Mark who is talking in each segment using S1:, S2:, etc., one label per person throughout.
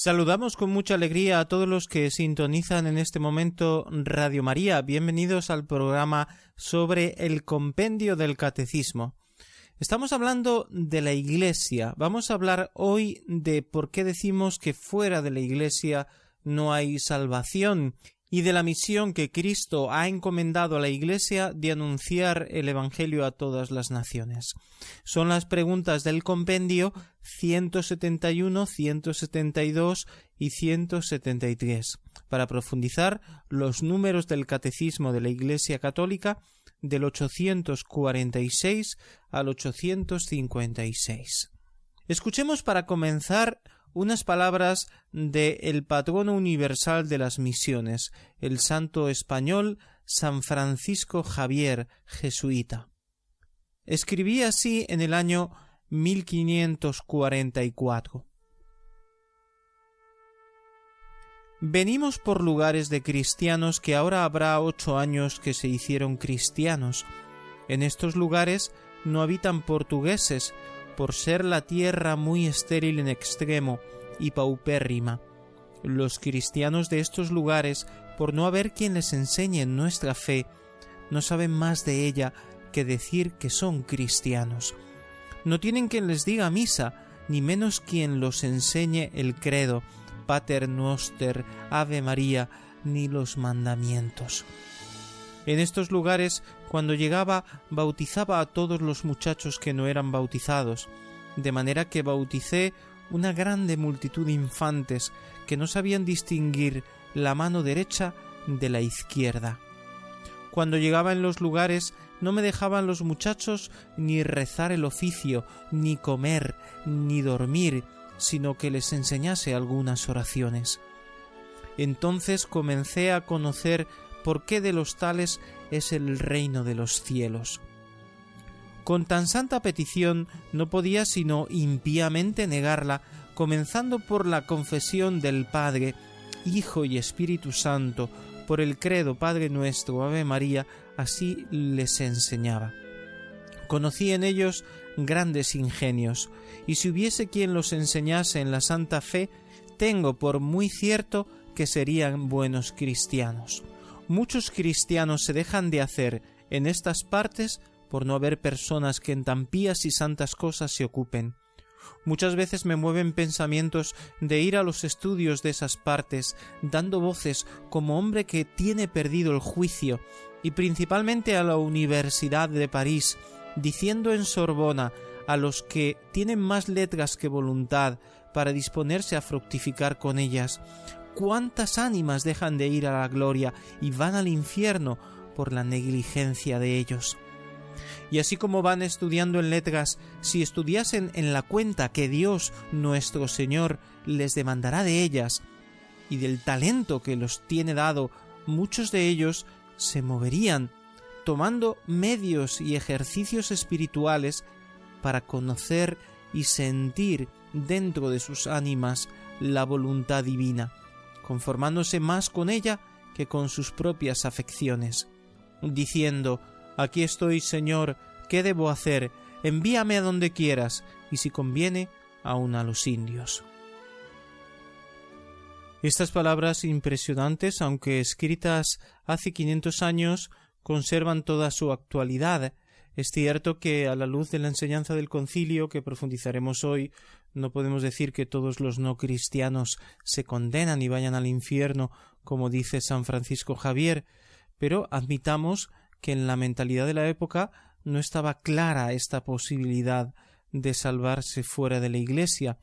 S1: Saludamos con mucha alegría a todos los que sintonizan en este momento Radio María. Bienvenidos al programa sobre el compendio del catecismo. Estamos hablando de la Iglesia. Vamos a hablar hoy de por qué decimos que fuera de la Iglesia no hay salvación y de la misión que Cristo ha encomendado a la Iglesia de anunciar el Evangelio a todas las naciones. Son las preguntas del compendio 171, 172 y 173, para profundizar los números del Catecismo de la Iglesia Católica del 846 al 856. Escuchemos para comenzar unas palabras de el patrono universal de las misiones, el santo español San Francisco Javier, jesuita. Escribí así en el año 1544. Venimos por lugares de cristianos que ahora habrá ocho años que se hicieron cristianos. En estos lugares no habitan portugueses, por ser la tierra muy estéril en extremo y paupérrima. Los cristianos de estos lugares, por no haber quien les enseñe nuestra fe, no saben más de ella que decir que son cristianos. No tienen quien les diga misa, ni menos quien los enseñe el credo, Pater Noster, Ave María, ni los mandamientos. En estos lugares, cuando llegaba, bautizaba a todos los muchachos que no eran bautizados, de manera que bauticé una grande multitud de infantes que no sabían distinguir la mano derecha de la izquierda. Cuando llegaba en los lugares no me dejaban los muchachos ni rezar el oficio, ni comer, ni dormir, sino que les enseñase algunas oraciones. Entonces comencé a conocer porque de los tales es el reino de los cielos. Con tan santa petición no podía sino impíamente negarla, comenzando por la confesión del Padre, Hijo y Espíritu Santo, por el credo Padre nuestro, Ave María, así les enseñaba. Conocí en ellos grandes ingenios, y si hubiese quien los enseñase en la santa fe, tengo por muy cierto que serían buenos cristianos. Muchos cristianos se dejan de hacer en estas partes por no haber personas que en tan pías y santas cosas se ocupen. Muchas veces me mueven pensamientos de ir a los estudios de esas partes, dando voces como hombre que tiene perdido el juicio, y principalmente a la Universidad de París, diciendo en Sorbona a los que tienen más letras que voluntad para disponerse a fructificar con ellas, cuántas ánimas dejan de ir a la gloria y van al infierno por la negligencia de ellos. Y así como van estudiando en letras, si estudiasen en la cuenta que Dios nuestro Señor les demandará de ellas, y del talento que los tiene dado, muchos de ellos se moverían, tomando medios y ejercicios espirituales para conocer y sentir dentro de sus ánimas la voluntad divina conformándose más con ella que con sus propias afecciones, diciendo Aquí estoy, Señor, ¿qué debo hacer? Envíame a donde quieras, y si conviene, aun a los indios. Estas palabras impresionantes, aunque escritas hace quinientos años, conservan toda su actualidad. Es cierto que, a la luz de la enseñanza del concilio, que profundizaremos hoy, no podemos decir que todos los no cristianos se condenan y vayan al infierno, como dice San Francisco Javier, pero admitamos que en la mentalidad de la época no estaba clara esta posibilidad de salvarse fuera de la Iglesia.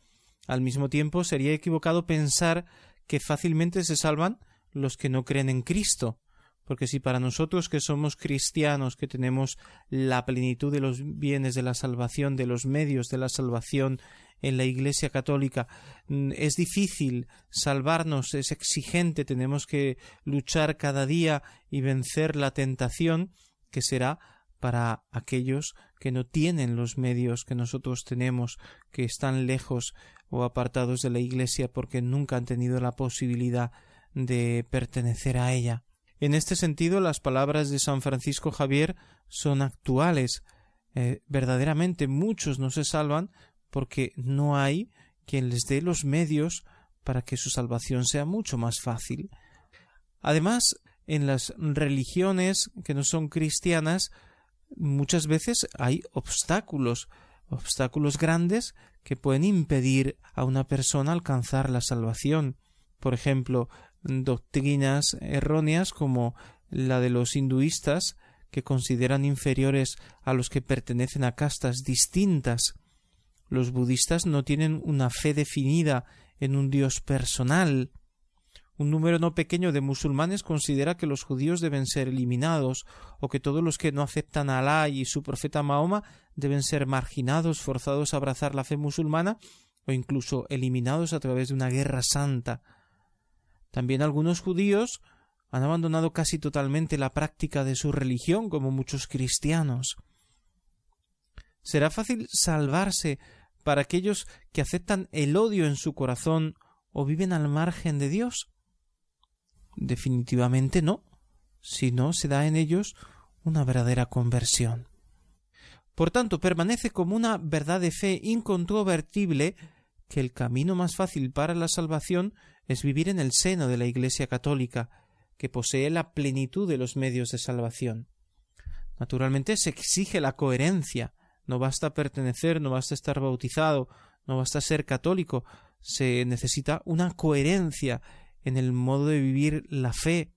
S1: Al mismo tiempo, sería equivocado pensar que fácilmente se salvan los que no creen en Cristo, porque si para nosotros que somos cristianos, que tenemos la plenitud de los bienes de la salvación, de los medios de la salvación, en la Iglesia Católica. Mm, es difícil salvarnos, es exigente, tenemos que luchar cada día y vencer la tentación que será para aquellos que no tienen los medios que nosotros tenemos, que están lejos o apartados de la Iglesia porque nunca han tenido la posibilidad de pertenecer a ella. En este sentido, las palabras de San Francisco Javier son actuales. Eh, verdaderamente muchos no se salvan porque no hay quien les dé los medios para que su salvación sea mucho más fácil. Además, en las religiones que no son cristianas, muchas veces hay obstáculos, obstáculos grandes que pueden impedir a una persona alcanzar la salvación. Por ejemplo, doctrinas erróneas como la de los hinduistas, que consideran inferiores a los que pertenecen a castas distintas, los budistas no tienen una fe definida en un Dios personal. Un número no pequeño de musulmanes considera que los judíos deben ser eliminados, o que todos los que no aceptan a Alá y su profeta Mahoma deben ser marginados, forzados a abrazar la fe musulmana, o incluso eliminados a través de una guerra santa. También algunos judíos han abandonado casi totalmente la práctica de su religión, como muchos cristianos. ¿Será fácil salvarse para aquellos que aceptan el odio en su corazón o viven al margen de Dios? Definitivamente no, si no se da en ellos una verdadera conversión. Por tanto, permanece como una verdad de fe incontrovertible que el camino más fácil para la salvación es vivir en el seno de la Iglesia católica, que posee la plenitud de los medios de salvación. Naturalmente se exige la coherencia, no basta pertenecer, no basta estar bautizado, no basta ser católico, se necesita una coherencia en el modo de vivir la fe,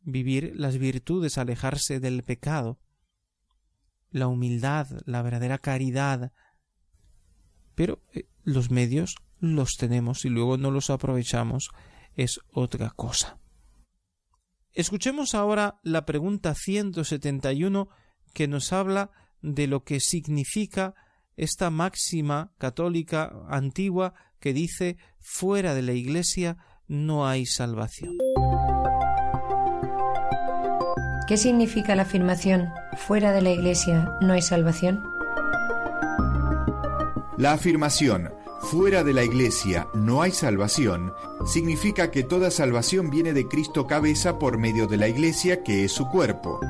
S1: vivir las virtudes, alejarse del pecado, la humildad, la verdadera caridad. Pero eh, los medios los tenemos y luego no los aprovechamos es otra cosa. Escuchemos ahora la pregunta 171 que nos habla de lo que significa esta máxima católica antigua que dice fuera de la Iglesia no hay salvación.
S2: ¿Qué significa la afirmación fuera de la Iglesia no hay salvación?
S3: La afirmación fuera de la Iglesia no hay salvación significa que toda salvación viene de Cristo cabeza por medio de la Iglesia que es su cuerpo.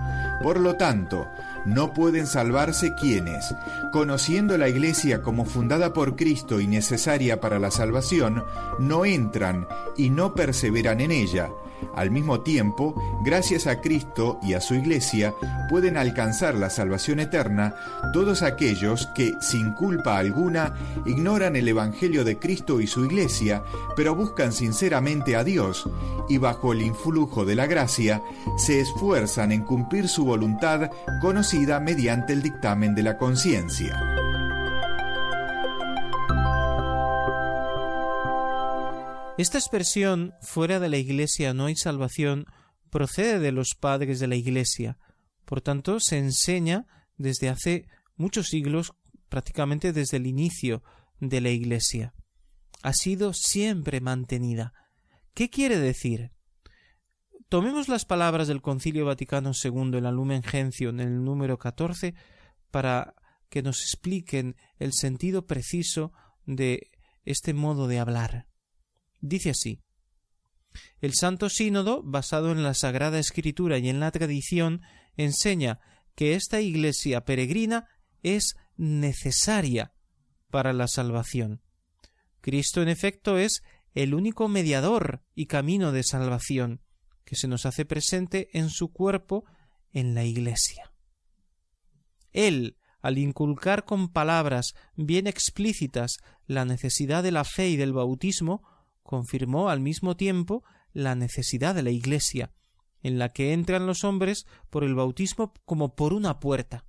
S3: Por lo tanto, no pueden salvarse quienes, conociendo la Iglesia como fundada por Cristo y necesaria para la salvación, no entran y no perseveran en ella, al mismo tiempo, gracias a Cristo y a su Iglesia, pueden alcanzar la salvación eterna todos aquellos que, sin culpa alguna, ignoran el Evangelio de Cristo y su Iglesia, pero buscan sinceramente a Dios y bajo el influjo de la gracia, se esfuerzan en cumplir su voluntad conocida mediante el dictamen de la conciencia.
S1: Esta expresión fuera de la Iglesia no hay salvación procede de los padres de la Iglesia. Por tanto, se enseña desde hace muchos siglos, prácticamente desde el inicio de la Iglesia. Ha sido siempre mantenida. ¿Qué quiere decir? Tomemos las palabras del Concilio Vaticano II en la Lumen Gentium, en el número 14, para que nos expliquen el sentido preciso de este modo de hablar. Dice así El Santo Sínodo, basado en la Sagrada Escritura y en la tradición, enseña que esta Iglesia peregrina es necesaria para la salvación. Cristo, en efecto, es el único mediador y camino de salvación que se nos hace presente en su cuerpo en la Iglesia. Él, al inculcar con palabras bien explícitas la necesidad de la fe y del bautismo, confirmó al mismo tiempo la necesidad de la Iglesia, en la que entran los hombres por el bautismo como por una puerta.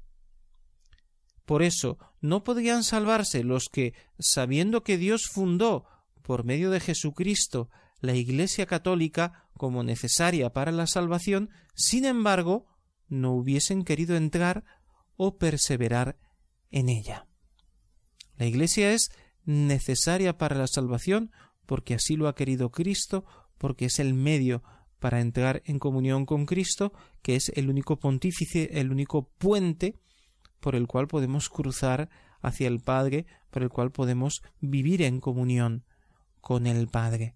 S1: Por eso no podrían salvarse los que, sabiendo que Dios fundó, por medio de Jesucristo, la Iglesia católica como necesaria para la salvación, sin embargo, no hubiesen querido entrar o perseverar en ella. La Iglesia es necesaria para la salvación porque así lo ha querido Cristo, porque es el medio para entrar en comunión con Cristo, que es el único pontífice, el único puente por el cual podemos cruzar hacia el Padre, por el cual podemos vivir en comunión con el Padre.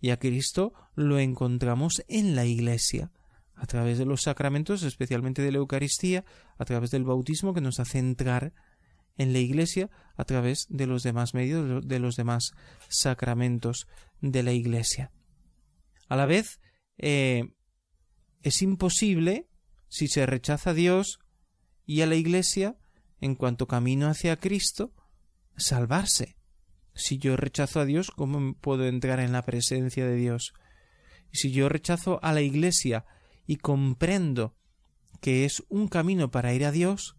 S1: Y a Cristo lo encontramos en la Iglesia, a través de los sacramentos, especialmente de la Eucaristía, a través del bautismo que nos hace entrar en la Iglesia a través de los demás medios, de los demás sacramentos de la Iglesia. A la vez, eh, es imposible, si se rechaza a Dios y a la Iglesia, en cuanto camino hacia Cristo, salvarse. Si yo rechazo a Dios, ¿cómo puedo entrar en la presencia de Dios? Y si yo rechazo a la Iglesia y comprendo que es un camino para ir a Dios,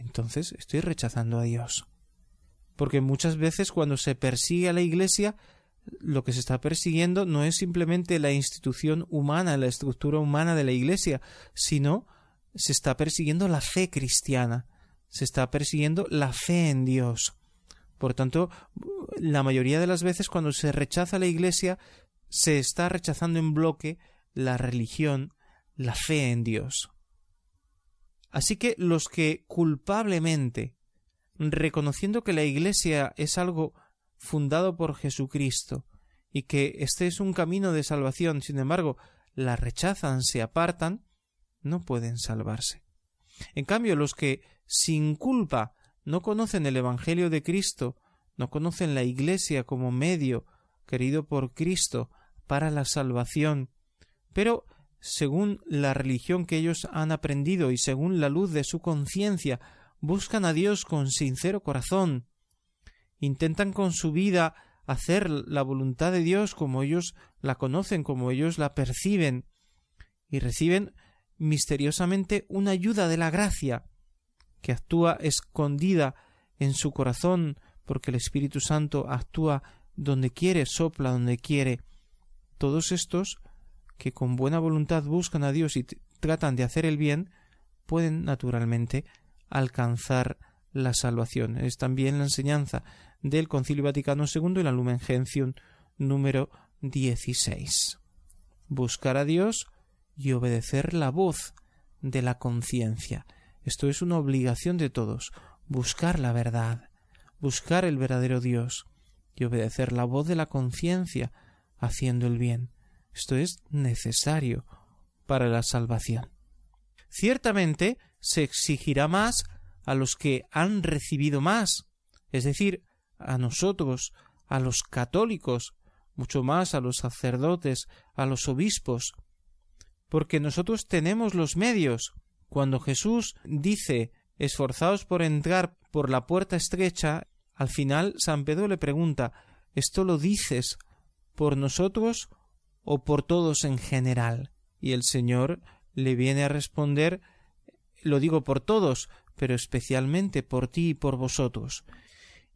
S1: entonces estoy rechazando a Dios. Porque muchas veces cuando se persigue a la Iglesia, lo que se está persiguiendo no es simplemente la institución humana, la estructura humana de la Iglesia, sino se está persiguiendo la fe cristiana, se está persiguiendo la fe en Dios. Por tanto, la mayoría de las veces cuando se rechaza la Iglesia, se está rechazando en bloque la religión, la fe en Dios. Así que los que culpablemente, reconociendo que la Iglesia es algo fundado por Jesucristo y que este es un camino de salvación, sin embargo, la rechazan, se apartan, no pueden salvarse. En cambio, los que sin culpa no conocen el Evangelio de Cristo, no conocen la Iglesia como medio querido por Cristo para la salvación, pero según la religión que ellos han aprendido y según la luz de su conciencia, buscan a Dios con sincero corazón, intentan con su vida hacer la voluntad de Dios como ellos la conocen, como ellos la perciben, y reciben misteriosamente una ayuda de la gracia, que actúa escondida en su corazón, porque el Espíritu Santo actúa donde quiere, sopla donde quiere. Todos estos que con buena voluntad buscan a Dios y tratan de hacer el bien, pueden naturalmente alcanzar la salvación. Es también la enseñanza del Concilio Vaticano II y la Lumen Gentium número 16. Buscar a Dios y obedecer la voz de la conciencia. Esto es una obligación de todos, buscar la verdad, buscar el verdadero Dios y obedecer la voz de la conciencia haciendo el bien. Esto es necesario para la salvación. Ciertamente se exigirá más a los que han recibido más, es decir, a nosotros, a los católicos, mucho más a los sacerdotes, a los obispos, porque nosotros tenemos los medios. Cuando Jesús dice esforzaos por entrar por la puerta estrecha, al final San Pedro le pregunta ¿esto lo dices por nosotros o por todos en general. Y el Señor le viene a responder lo digo por todos, pero especialmente por ti y por vosotros.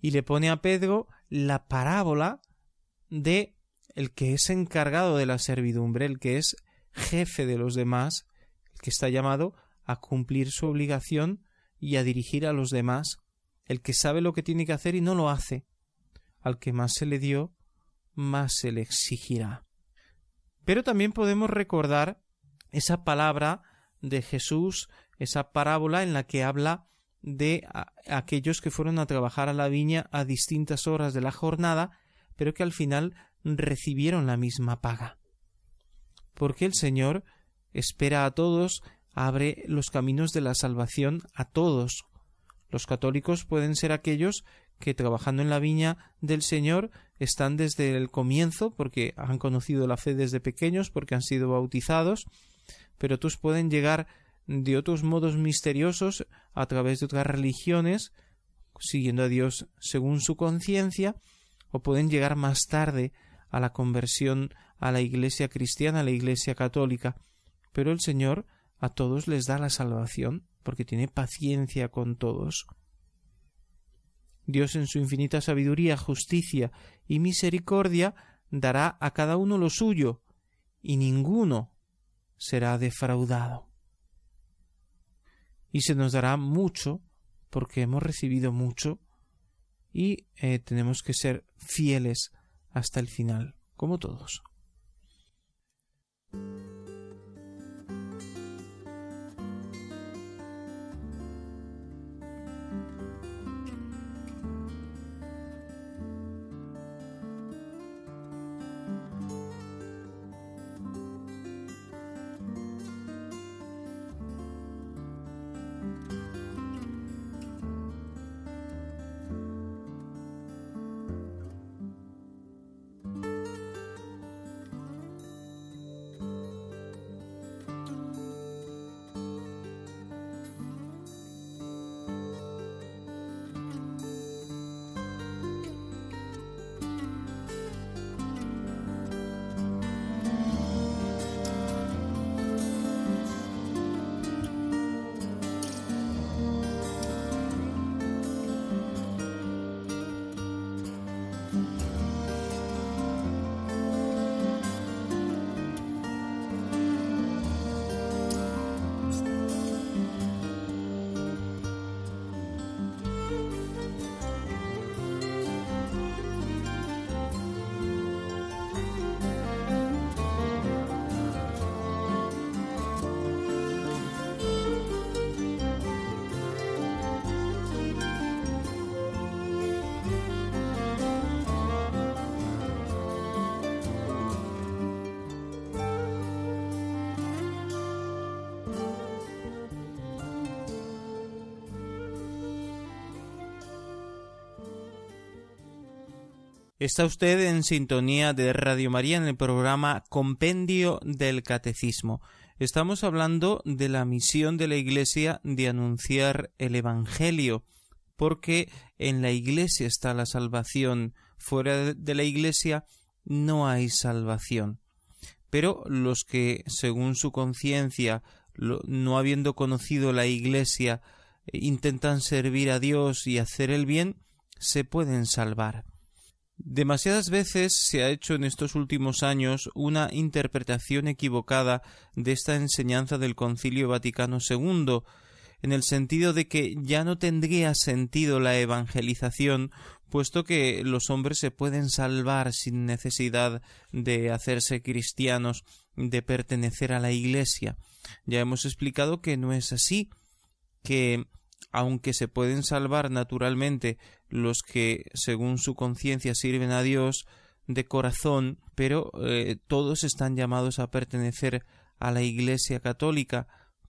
S1: Y le pone a Pedro la parábola de el que es encargado de la servidumbre, el que es jefe de los demás, el que está llamado a cumplir su obligación y a dirigir a los demás, el que sabe lo que tiene que hacer y no lo hace. Al que más se le dio, más se le exigirá. Pero también podemos recordar esa palabra de Jesús, esa parábola en la que habla de aquellos que fueron a trabajar a la viña a distintas horas de la jornada, pero que al final recibieron la misma paga. Porque el Señor espera a todos, abre los caminos de la salvación a todos. Los católicos pueden ser aquellos que trabajando en la viña del Señor están desde el comienzo porque han conocido la fe desde pequeños, porque han sido bautizados, pero otros pueden llegar de otros modos misteriosos a través de otras religiones, siguiendo a Dios según su conciencia, o pueden llegar más tarde a la conversión a la Iglesia cristiana, a la Iglesia católica. Pero el Señor a todos les da la salvación, porque tiene paciencia con todos. Dios en su infinita sabiduría, justicia y misericordia dará a cada uno lo suyo, y ninguno será defraudado. Y se nos dará mucho, porque hemos recibido mucho, y eh, tenemos que ser fieles hasta el final, como todos. Está usted en sintonía de Radio María en el programa Compendio del Catecismo. Estamos hablando de la misión de la Iglesia de anunciar el Evangelio, porque en la Iglesia está la salvación, fuera de la Iglesia no hay salvación. Pero los que, según su conciencia, no habiendo conocido la Iglesia, eh, intentan servir a Dios y hacer el bien, se pueden salvar. Demasiadas veces se ha hecho en estos últimos años una interpretación equivocada de esta enseñanza del Concilio Vaticano II, en el sentido de que ya no tendría sentido la evangelización, puesto que los hombres se pueden salvar sin necesidad de hacerse cristianos, de pertenecer a la Iglesia. Ya hemos explicado que no es así, que aunque se pueden salvar naturalmente los que según su conciencia sirven a Dios de corazón, pero eh, todos están llamados a pertenecer a la Iglesia católica,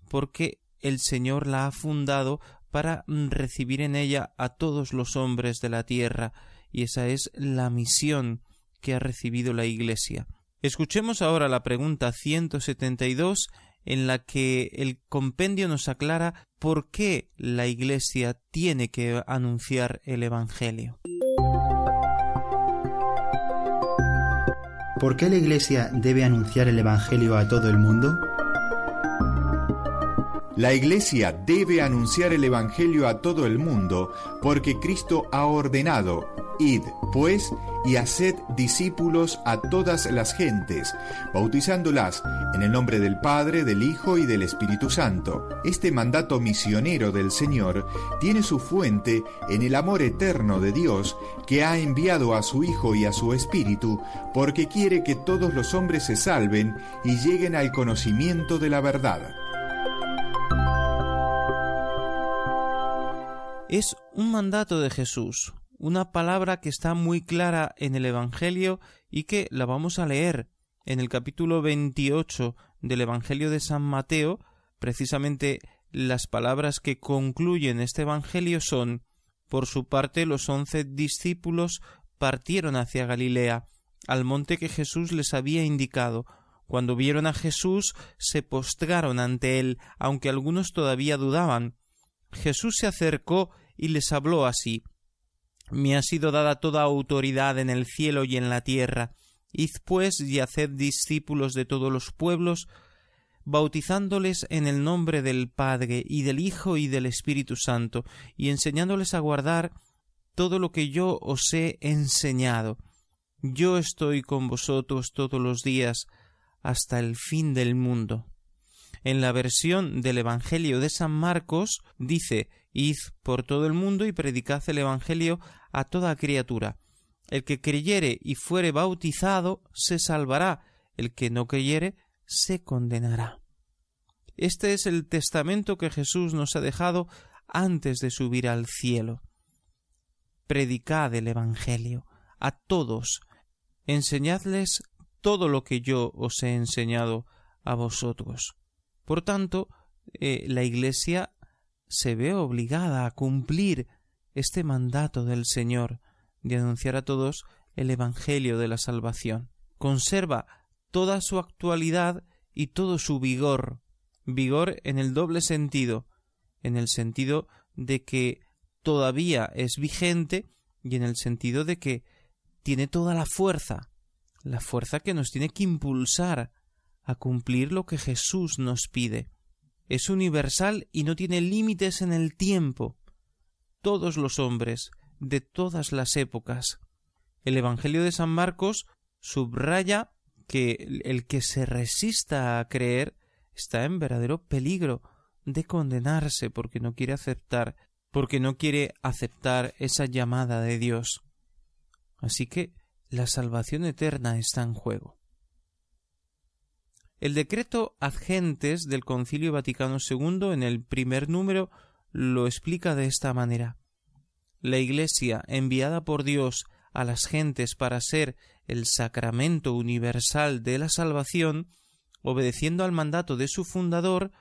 S1: porque el Señor la ha fundado para mm, recibir en ella a todos los hombres de la tierra, y esa es la misión que ha recibido la Iglesia. Escuchemos ahora la pregunta 172 en la que el compendio nos aclara por qué la Iglesia tiene que anunciar el Evangelio.
S2: ¿Por qué la Iglesia debe anunciar el Evangelio a todo el mundo?
S3: La Iglesia debe anunciar el Evangelio a todo el mundo porque Cristo ha ordenado Id, pues, y haced discípulos a todas las gentes, bautizándolas en el nombre del Padre, del Hijo y del Espíritu Santo. Este mandato misionero del Señor tiene su fuente en el amor eterno de Dios que ha enviado a su Hijo y a su Espíritu, porque quiere que todos los hombres se salven y lleguen al conocimiento de la verdad.
S1: Es un mandato de Jesús una palabra que está muy clara en el Evangelio y que la vamos a leer en el capítulo 28 del Evangelio de San Mateo, precisamente las palabras que concluyen este Evangelio son Por su parte los once discípulos partieron hacia Galilea, al monte que Jesús les había indicado. Cuando vieron a Jesús, se postraron ante él, aunque algunos todavía dudaban. Jesús se acercó y les habló así me ha sido dada toda autoridad en el cielo y en la tierra. Id pues y haced discípulos de todos los pueblos, bautizándoles en el nombre del Padre y del Hijo y del Espíritu Santo, y enseñándoles a guardar todo lo que yo os he enseñado. Yo estoy con vosotros todos los días hasta el fin del mundo. En la versión del Evangelio de San Marcos dice Id por todo el mundo y predicad el Evangelio a toda criatura. El que creyere y fuere bautizado se salvará, el que no creyere se condenará. Este es el testamento que Jesús nos ha dejado antes de subir al cielo. Predicad el Evangelio a todos, enseñadles todo lo que yo os he enseñado a vosotros. Por tanto, eh, la Iglesia se ve obligada a cumplir este mandato del Señor de anunciar a todos el Evangelio de la Salvación. Conserva toda su actualidad y todo su vigor, vigor en el doble sentido, en el sentido de que todavía es vigente y en el sentido de que tiene toda la fuerza, la fuerza que nos tiene que impulsar a cumplir lo que Jesús nos pide es universal y no tiene límites en el tiempo. Todos los hombres, de todas las épocas. El Evangelio de San Marcos subraya que el que se resista a creer está en verdadero peligro de condenarse porque no quiere aceptar, porque no quiere aceptar esa llamada de Dios. Así que la salvación eterna está en juego. El decreto gentes del Concilio Vaticano II en el primer número lo explica de esta manera. La Iglesia, enviada por Dios a las gentes para ser el sacramento universal de la salvación, obedeciendo al mandato de su fundador,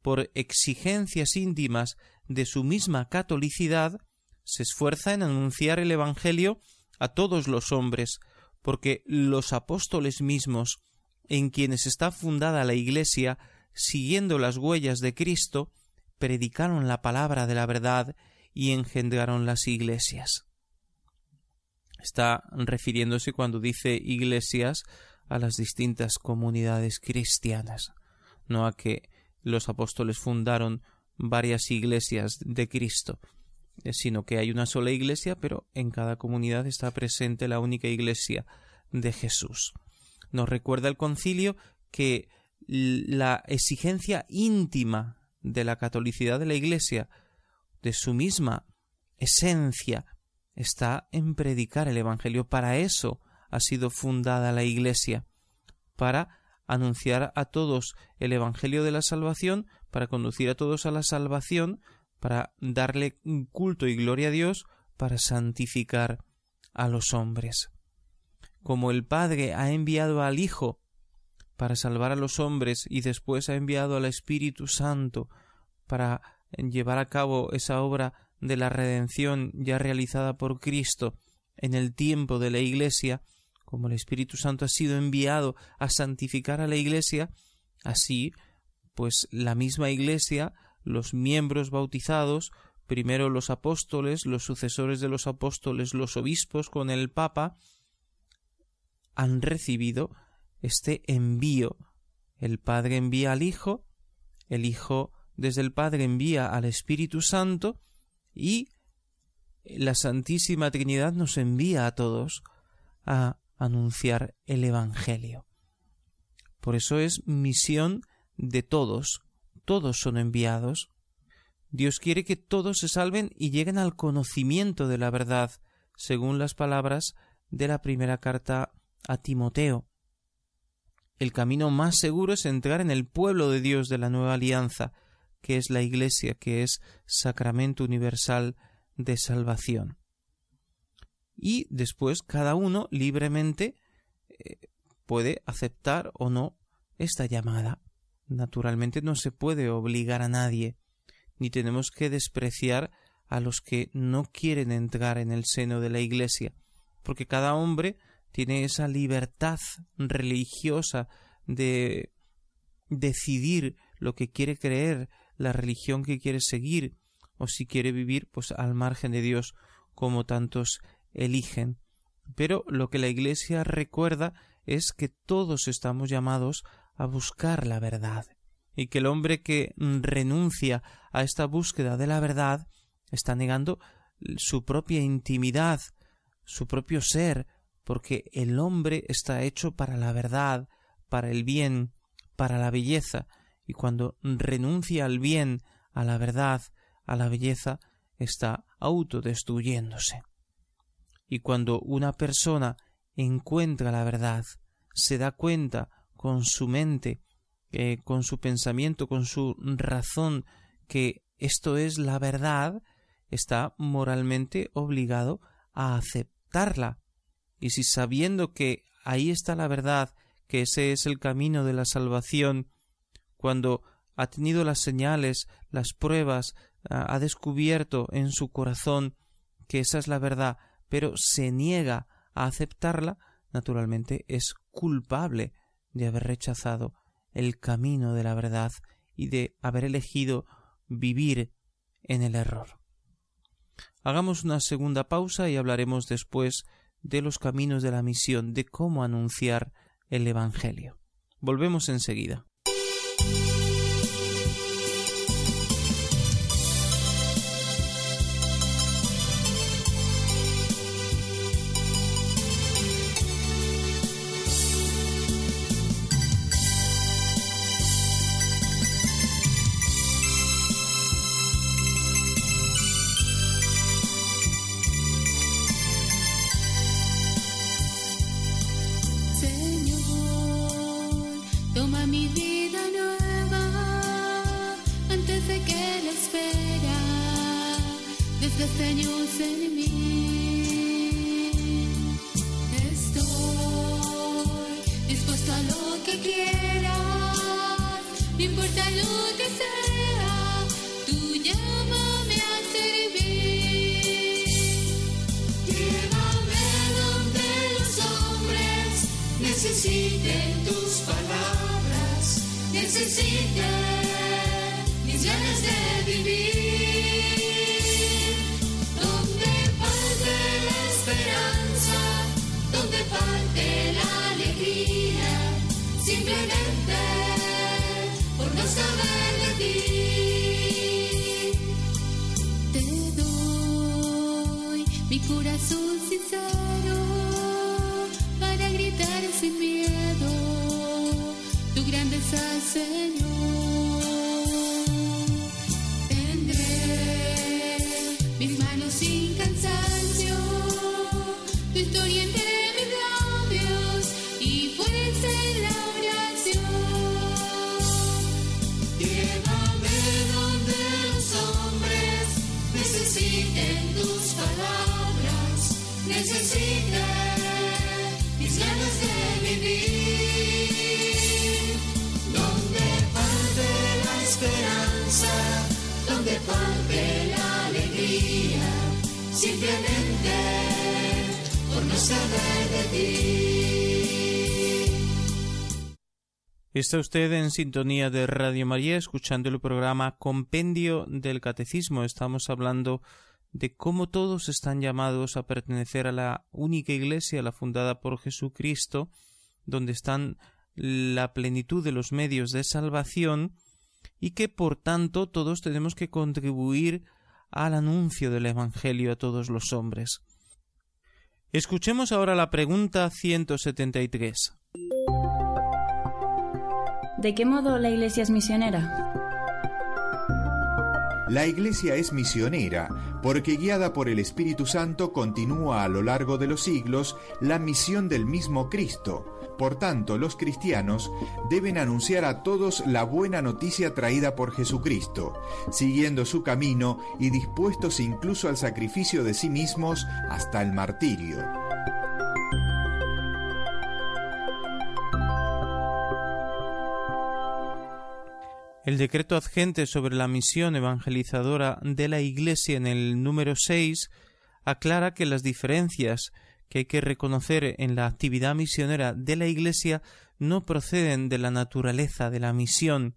S1: por exigencias íntimas de su misma catolicidad, se esfuerza en anunciar el Evangelio a todos los hombres, porque los apóstoles mismos, en quienes está fundada la Iglesia, siguiendo las huellas de Cristo, predicaron la palabra de la verdad y engendraron las iglesias. Está refiriéndose cuando dice iglesias a las distintas comunidades cristianas, no a que los apóstoles fundaron varias iglesias de Cristo, eh, sino que hay una sola iglesia, pero en cada comunidad está presente la única iglesia de Jesús nos recuerda el concilio que la exigencia íntima de la catolicidad de la Iglesia, de su misma esencia, está en predicar el Evangelio. Para eso ha sido fundada la Iglesia, para anunciar a todos el Evangelio de la salvación, para conducir a todos a la salvación, para darle culto y gloria a Dios, para santificar a los hombres como el Padre ha enviado al Hijo para salvar a los hombres y después ha enviado al Espíritu Santo para llevar a cabo esa obra de la redención ya realizada por Cristo en el tiempo de la Iglesia, como el Espíritu Santo ha sido enviado a santificar a la Iglesia, así pues la misma Iglesia, los miembros bautizados, primero los apóstoles, los sucesores de los apóstoles, los obispos con el Papa, han recibido este envío. El Padre envía al Hijo, el Hijo desde el Padre envía al Espíritu Santo y la Santísima Trinidad nos envía a todos a anunciar el Evangelio. Por eso es misión de todos, todos son enviados. Dios quiere que todos se salven y lleguen al conocimiento de la verdad, según las palabras de la primera carta a Timoteo. El camino más seguro es entrar en el pueblo de Dios de la nueva alianza, que es la Iglesia, que es sacramento universal de salvación. Y después cada uno libremente eh, puede aceptar o no esta llamada. Naturalmente no se puede obligar a nadie, ni tenemos que despreciar a los que no quieren entrar en el seno de la Iglesia, porque cada hombre tiene esa libertad religiosa de decidir lo que quiere creer, la religión que quiere seguir, o si quiere vivir pues al margen de Dios como tantos eligen. Pero lo que la Iglesia recuerda es que todos estamos llamados a buscar la verdad, y que el hombre que renuncia a esta búsqueda de la verdad está negando su propia intimidad, su propio ser, porque el hombre está hecho para la verdad, para el bien, para la belleza, y cuando renuncia al bien, a la verdad, a la belleza, está autodestruyéndose. Y cuando una persona encuentra la verdad, se da cuenta con su mente, eh, con su pensamiento, con su razón, que esto es la verdad, está moralmente obligado a aceptarla y si sabiendo que ahí está la verdad, que ese es el camino de la salvación, cuando ha tenido las señales, las pruebas, ha descubierto en su corazón que esa es la verdad, pero se niega a aceptarla, naturalmente es culpable de haber rechazado el camino de la verdad y de haber elegido vivir en el error. Hagamos una segunda pausa y hablaremos después de los caminos de la misión, de cómo anunciar el Evangelio. Volvemos enseguida. usted en sintonía de Radio María escuchando el programa Compendio del Catecismo. Estamos hablando de cómo todos están llamados a pertenecer a la única Iglesia, la fundada por Jesucristo, donde están la plenitud de los medios de salvación y que por tanto todos tenemos que contribuir al anuncio del Evangelio a todos los hombres. Escuchemos ahora la pregunta 173.
S2: ¿De qué modo la Iglesia es misionera?
S3: La Iglesia es misionera porque guiada por el Espíritu Santo continúa a lo largo de los siglos la misión del mismo Cristo. Por tanto, los cristianos deben anunciar a todos la buena noticia traída por Jesucristo, siguiendo su camino y dispuestos incluso al sacrificio de sí mismos hasta el martirio.
S1: El decreto adjente sobre la misión evangelizadora de la Iglesia en el número 6 aclara que las diferencias que hay que reconocer en la actividad misionera de la Iglesia no proceden de la naturaleza de la misión,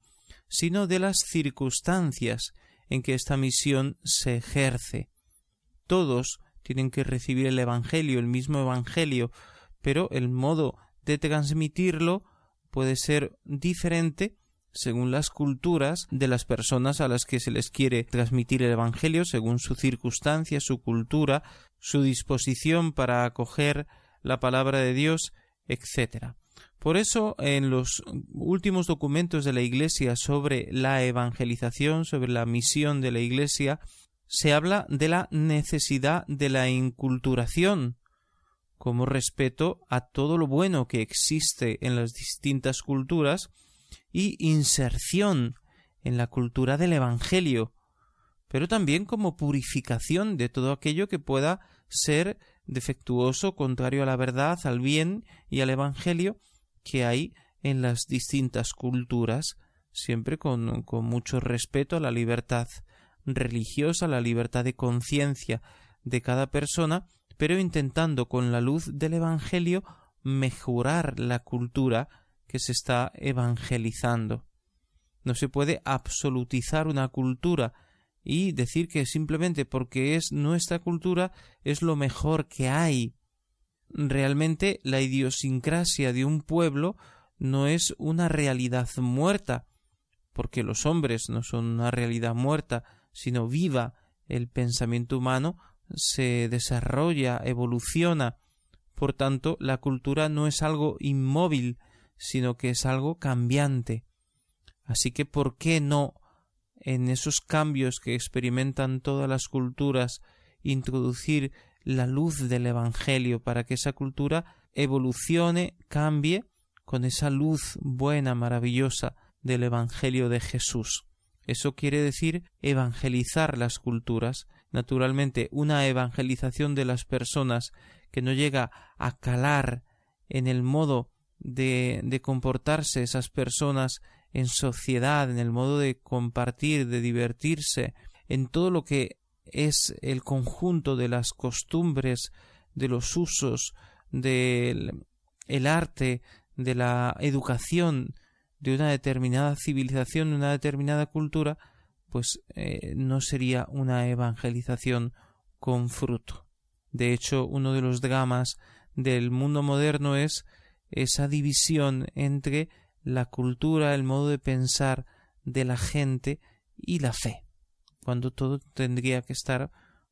S1: sino de las circunstancias en que esta misión se ejerce. Todos tienen que recibir el Evangelio, el mismo Evangelio, pero el modo de transmitirlo puede ser diferente según las culturas de las personas a las que se les quiere transmitir el Evangelio, según su circunstancia, su cultura, su disposición para acoger la palabra de Dios, etc. Por eso, en los últimos documentos de la Iglesia sobre la evangelización, sobre la misión de la Iglesia, se habla de la necesidad de la inculturación como respeto a todo lo bueno que existe en las distintas culturas y inserción en la cultura del Evangelio, pero también como purificación de todo aquello que pueda ser defectuoso, contrario a la verdad, al bien y al Evangelio que hay en las distintas culturas, siempre con, mucho respeto a la libertad religiosa, a la libertad de conciencia de cada persona, pero intentando con la luz del Evangelio mejorar la cultura que se está evangelizando. No se puede absolutizar una cultura y decir que simplemente porque es nuestra cultura es lo mejor que hay. Realmente la idiosincrasia de un pueblo no es una realidad muerta, porque los hombres no son una realidad muerta, sino viva. El pensamiento humano se desarrolla, evoluciona. Por tanto, la cultura no es algo inmóvil, sino que es algo cambiante. Así que, ¿por qué no en esos cambios que experimentan todas las culturas introducir la luz del Evangelio para que esa cultura evolucione, cambie con esa luz buena, maravillosa del Evangelio de Jesús? Eso quiere decir evangelizar las culturas. Naturalmente, una evangelización de las personas que no llega a calar en el modo de, comportarse esas personas en sociedad, en el modo de compartir, de divertirse, en todo lo que es el conjunto de las costumbres, de los usos, del arte, de la educación de una determinada civilización, de una determinada cultura, pues eh, no sería una evangelización con fruto. De hecho, uno de los dramas del mundo moderno es esa división entre la cultura, el modo de pensar de la gente y la fe, cuando todo tendría que estar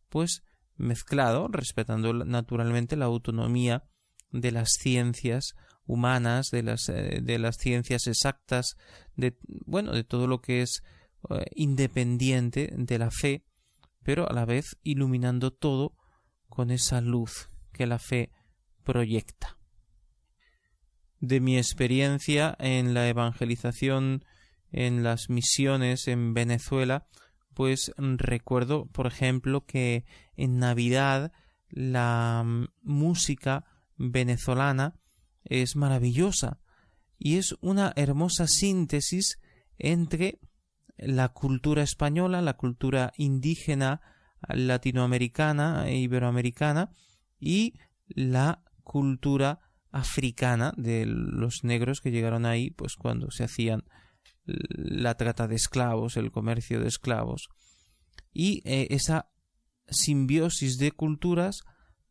S1: pues mezclado, respetando naturalmente la autonomía de las ciencias humanas, de las, eh, de las ciencias exactas, de, bueno, de todo lo que es eh, independiente de la fe, pero a la vez iluminando todo con esa luz que la fe proyecta de mi experiencia en la evangelización, en las misiones en Venezuela, pues recuerdo, por ejemplo, que en Navidad la mm, música venezolana es maravillosa y es una hermosa síntesis entre la cultura española, la cultura indígena, latinoamericana e iberoamericana y la cultura africana de los negros que llegaron ahí, pues cuando se hacían la trata de esclavos, el comercio de esclavos. Y eh, esa simbiosis de culturas,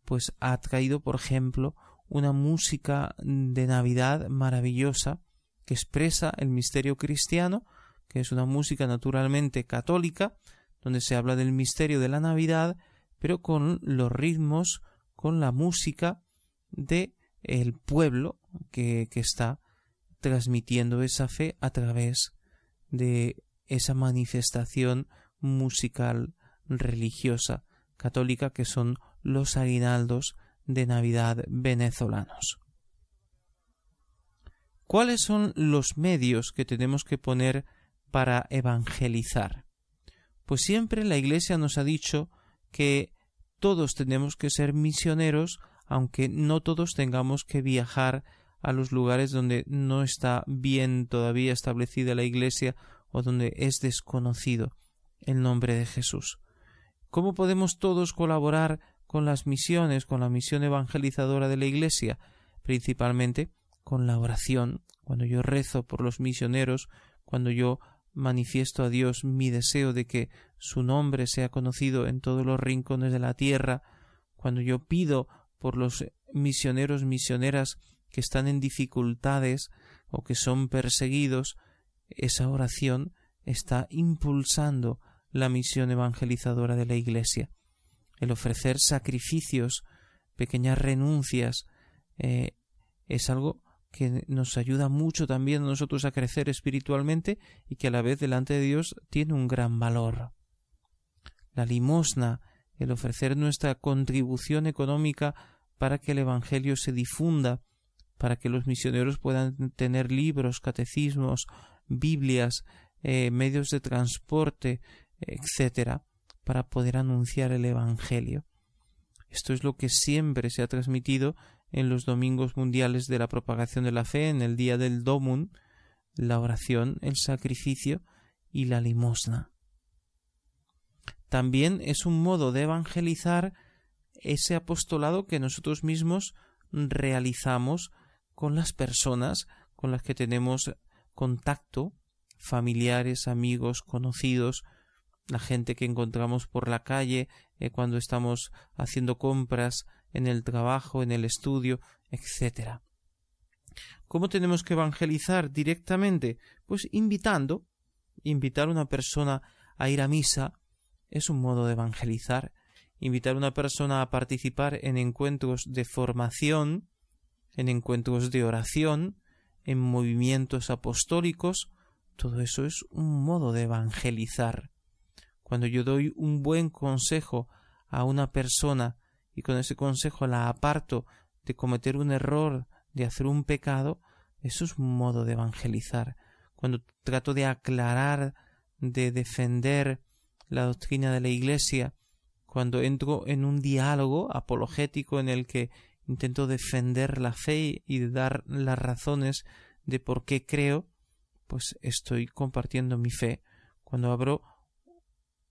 S1: pues ha traído, por ejemplo, una música de Navidad maravillosa que expresa el misterio cristiano, que es una música naturalmente católica, donde se habla del misterio de la Navidad, pero con los ritmos, con la música de el pueblo que, está transmitiendo esa fe a través de esa manifestación musical religiosa católica que son los aguinaldos de Navidad venezolanos. ¿Cuáles son los medios que tenemos que poner para evangelizar? Pues siempre la Iglesia nos ha dicho que todos tenemos que ser misioneros aunque no todos tengamos que viajar a los lugares donde no está bien todavía establecida la Iglesia o donde es desconocido el nombre de Jesús. ¿Cómo podemos todos colaborar con las misiones, con la misión evangelizadora de la Iglesia? Principalmente con la oración, cuando yo rezo por los misioneros, cuando yo manifiesto a Dios mi deseo de que su nombre sea conocido en todos los rincones de la tierra, cuando yo pido por los misioneros, misioneras que están en dificultades o que son perseguidos, esa oración está impulsando la misión evangelizadora de la Iglesia. El ofrecer sacrificios, pequeñas renuncias, eh, es algo que nos ayuda mucho también a nosotros a crecer espiritualmente y que a la vez delante de Dios tiene un gran valor. La limosna, el ofrecer nuestra contribución económica para que el Evangelio se difunda, para que los misioneros puedan tener libros, catecismos, Biblias, eh, medios de transporte, etc., para poder anunciar el Evangelio. Esto es lo que siempre se ha transmitido en los domingos mundiales de la propagación de la fe, en el día del Domun, la oración, el sacrificio y la limosna. También es un modo de evangelizar ese apostolado que nosotros mismos realizamos con las personas con las que tenemos contacto, familiares, amigos, conocidos, la gente que encontramos por la calle eh, cuando estamos haciendo compras, en el trabajo, en el estudio, etc. ¿Cómo tenemos que evangelizar directamente? Pues invitando. Invitar a una persona a ir a misa es un modo de evangelizar invitar a una persona a participar en encuentros de formación, en encuentros de oración, en movimientos apostólicos, todo eso es un modo de evangelizar. Cuando yo doy un buen consejo a una persona y con ese consejo la aparto de cometer un error, de hacer un pecado, eso es un modo de evangelizar. Cuando trato de aclarar, de defender la doctrina de la Iglesia, cuando entro en un diálogo apologético en el que intento defender la fe y dar las razones de por qué creo, pues estoy compartiendo mi fe. Cuando abro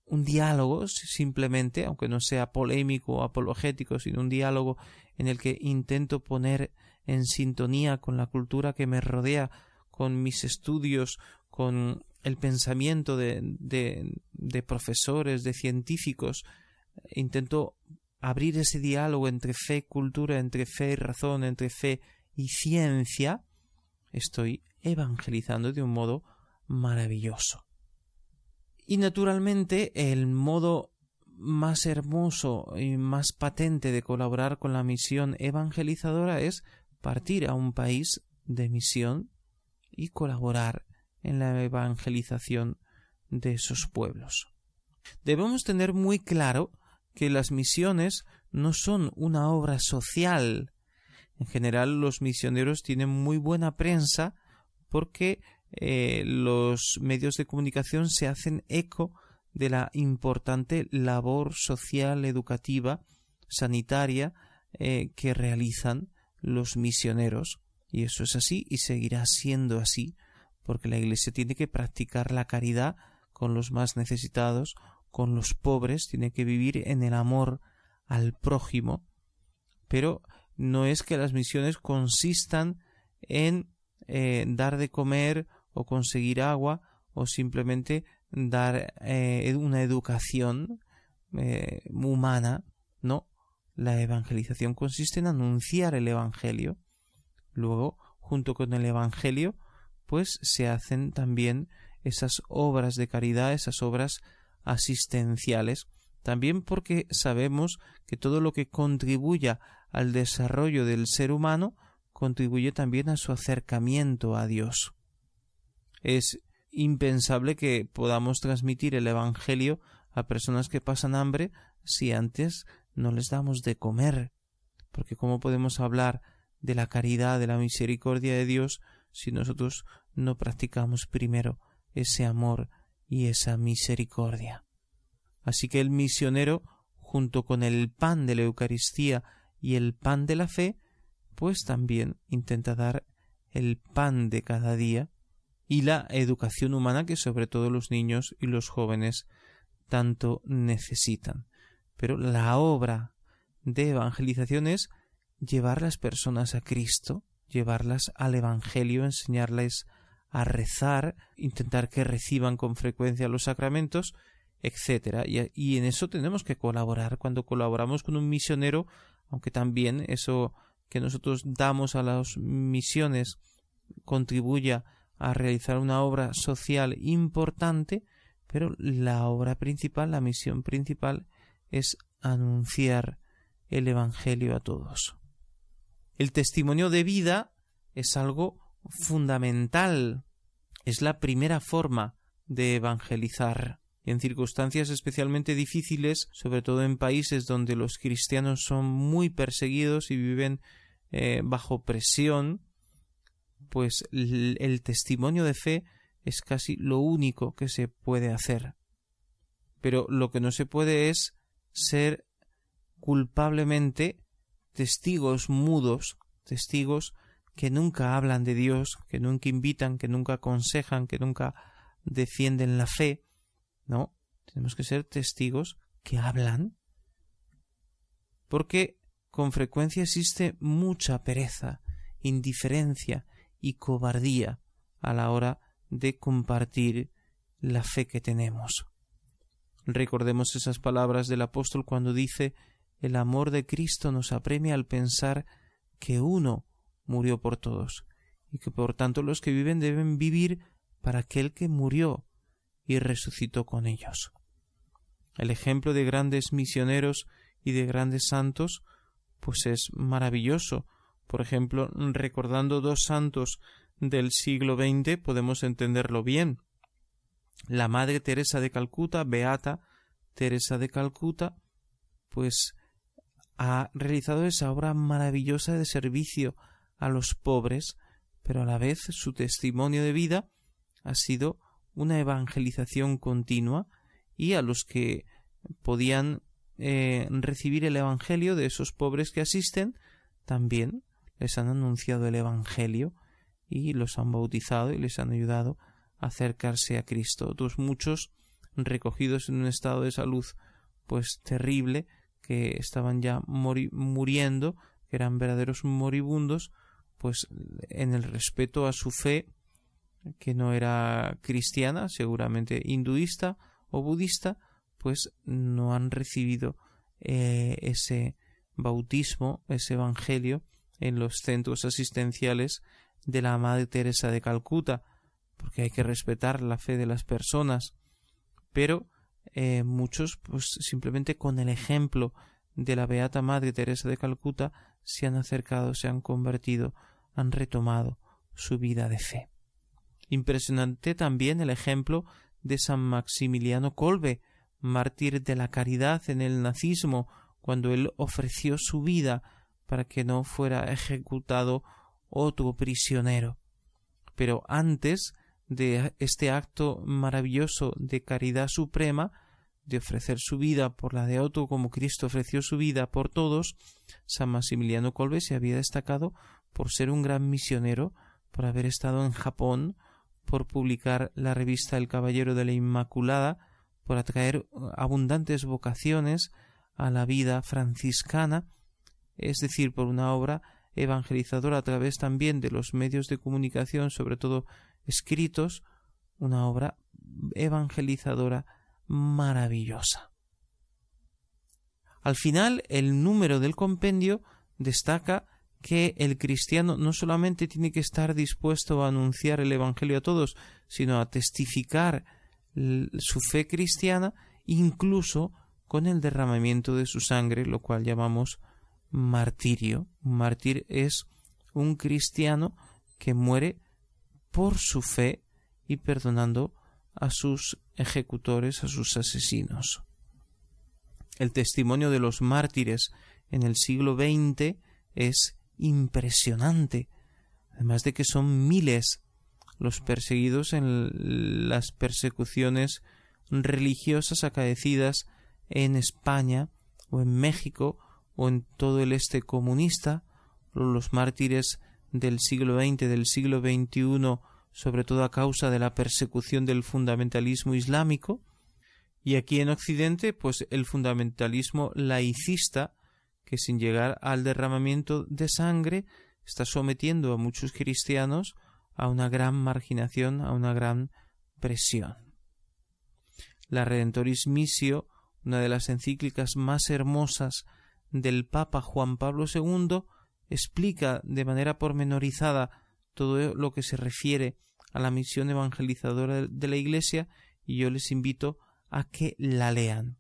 S1: un diálogo simplemente, aunque no sea polémico o apologético, sino un diálogo en el que intento poner en sintonía con la cultura que me rodea, con mis estudios, con el pensamiento de, de, de profesores, de científicos, intento abrir ese diálogo entre fe y cultura, entre fe y razón, entre fe y ciencia, estoy evangelizando de un modo maravilloso. Y naturalmente el modo más hermoso y más patente de colaborar con la misión evangelizadora es partir a un país de misión y colaborar en la evangelización de esos pueblos. Debemos tener muy claro que las misiones no son una obra social. En general los misioneros tienen muy buena prensa porque eh, los medios de comunicación se hacen eco de la importante labor social, educativa, sanitaria eh, que realizan los misioneros. Y eso es así y seguirá siendo así, porque la Iglesia tiene que practicar la caridad con los más necesitados, con los pobres, tiene que vivir en el amor al prójimo, pero no es que las misiones consistan en eh, dar de comer o conseguir agua o simplemente dar eh, una educación eh, humana, no. La evangelización consiste en anunciar el Evangelio. Luego, junto con el Evangelio, pues se hacen también esas obras de caridad, esas obras asistenciales, también porque sabemos que todo lo que contribuya al desarrollo del ser humano contribuye también a su acercamiento a Dios. Es impensable que podamos transmitir el Evangelio a personas que pasan hambre si antes no les damos de comer, porque ¿cómo podemos hablar de la caridad, de la misericordia de Dios, si nosotros no practicamos primero ese amor y esa misericordia. Así que el misionero, junto con el pan de la Eucaristía y el pan de la fe, pues también intenta dar el pan de cada día y la educación humana que sobre todo los niños y los jóvenes tanto necesitan. Pero la obra de evangelización es llevar las personas a Cristo, llevarlas al Evangelio, enseñarles a rezar, intentar que reciban con frecuencia los sacramentos, etcétera. Y, y, en eso tenemos que colaborar cuando colaboramos con un misionero, aunque también eso que nosotros damos a las misiones contribuya a realizar una obra social importante, pero la obra principal, la misión principal es anunciar el Evangelio a todos. El testimonio de vida es algo fundamental. Es la primera forma de evangelizar. En circunstancias especialmente difíciles, sobre todo en países donde los cristianos son muy perseguidos y viven eh, bajo presión, pues el testimonio de fe es casi lo único que se puede hacer. Pero lo que no se puede es ser culpablemente testigos mudos, testigos que nunca hablan de Dios, que nunca invitan, que nunca aconsejan, que nunca defienden la fe. No, tenemos que ser testigos que hablan. Porque con frecuencia existe mucha pereza, indiferencia y cobardía a la hora de compartir la fe que tenemos. Recordemos esas palabras del apóstol cuando dice El amor de Cristo nos apremia al pensar que uno murió por todos, y que por tanto los que viven deben vivir para aquel que murió y resucitó con ellos. El ejemplo de grandes misioneros y de grandes santos, pues es maravilloso. Por ejemplo, recordando dos santos del siglo XX podemos entenderlo bien. La Madre Teresa de Calcuta, Beata Teresa de Calcuta, pues ha realizado esa obra maravillosa de servicio a los pobres, pero a la vez su testimonio de vida ha sido una evangelización continua y a los que podían eh, recibir el Evangelio de esos pobres que asisten, también les han anunciado el Evangelio y los han bautizado y les han ayudado a acercarse a Cristo. Otros muchos recogidos en un estado de salud pues terrible que estaban ya muriendo, que eran verdaderos moribundos, pues en el respeto a su fe, que no era cristiana, seguramente hinduista o budista, pues no han recibido eh, ese bautismo, ese evangelio en los centros asistenciales de la Madre Teresa de Calcuta, porque hay que respetar la fe de las personas, pero eh, muchos pues simplemente con el ejemplo de la Beata Madre Teresa de Calcuta se han acercado, se han convertido han retomado su vida de fe. Impresionante también el ejemplo de San Maximiliano Colbe, mártir de la caridad en el nazismo, cuando él ofreció su vida para que no fuera ejecutado otro prisionero. Pero antes de este acto maravilloso de caridad suprema, de ofrecer su vida por la de otro como Cristo ofreció su vida por todos, San Maximiliano Colbe se había destacado por ser un gran misionero, por haber estado en Japón, por publicar la revista El Caballero de la Inmaculada, por atraer abundantes vocaciones a la vida franciscana, es decir, por una obra evangelizadora a través también de los medios de comunicación, sobre todo escritos, una obra evangelizadora maravillosa. Al final, el número del compendio destaca que el cristiano no solamente tiene que estar dispuesto a anunciar el Evangelio a todos, sino a testificar su fe cristiana incluso con el derramamiento de su sangre, lo cual llamamos martirio. Un mártir es un cristiano que muere por su fe y perdonando a sus ejecutores, a sus asesinos. El testimonio de los mártires en el siglo XX es impresionante. Además de que son miles los perseguidos en las persecuciones religiosas acaecidas en España o en México o en todo el este comunista, los mártires del siglo XX, del siglo XXI, sobre todo a causa de la persecución del fundamentalismo islámico, y aquí en Occidente, pues el fundamentalismo laicista que sin llegar al derramamiento de sangre está sometiendo a muchos cristianos a una gran marginación, a una gran presión. La Redentoris Missio, una de las encíclicas más hermosas del Papa Juan Pablo II, explica de manera pormenorizada todo lo que se refiere a la misión evangelizadora de la Iglesia y yo les invito a que la lean.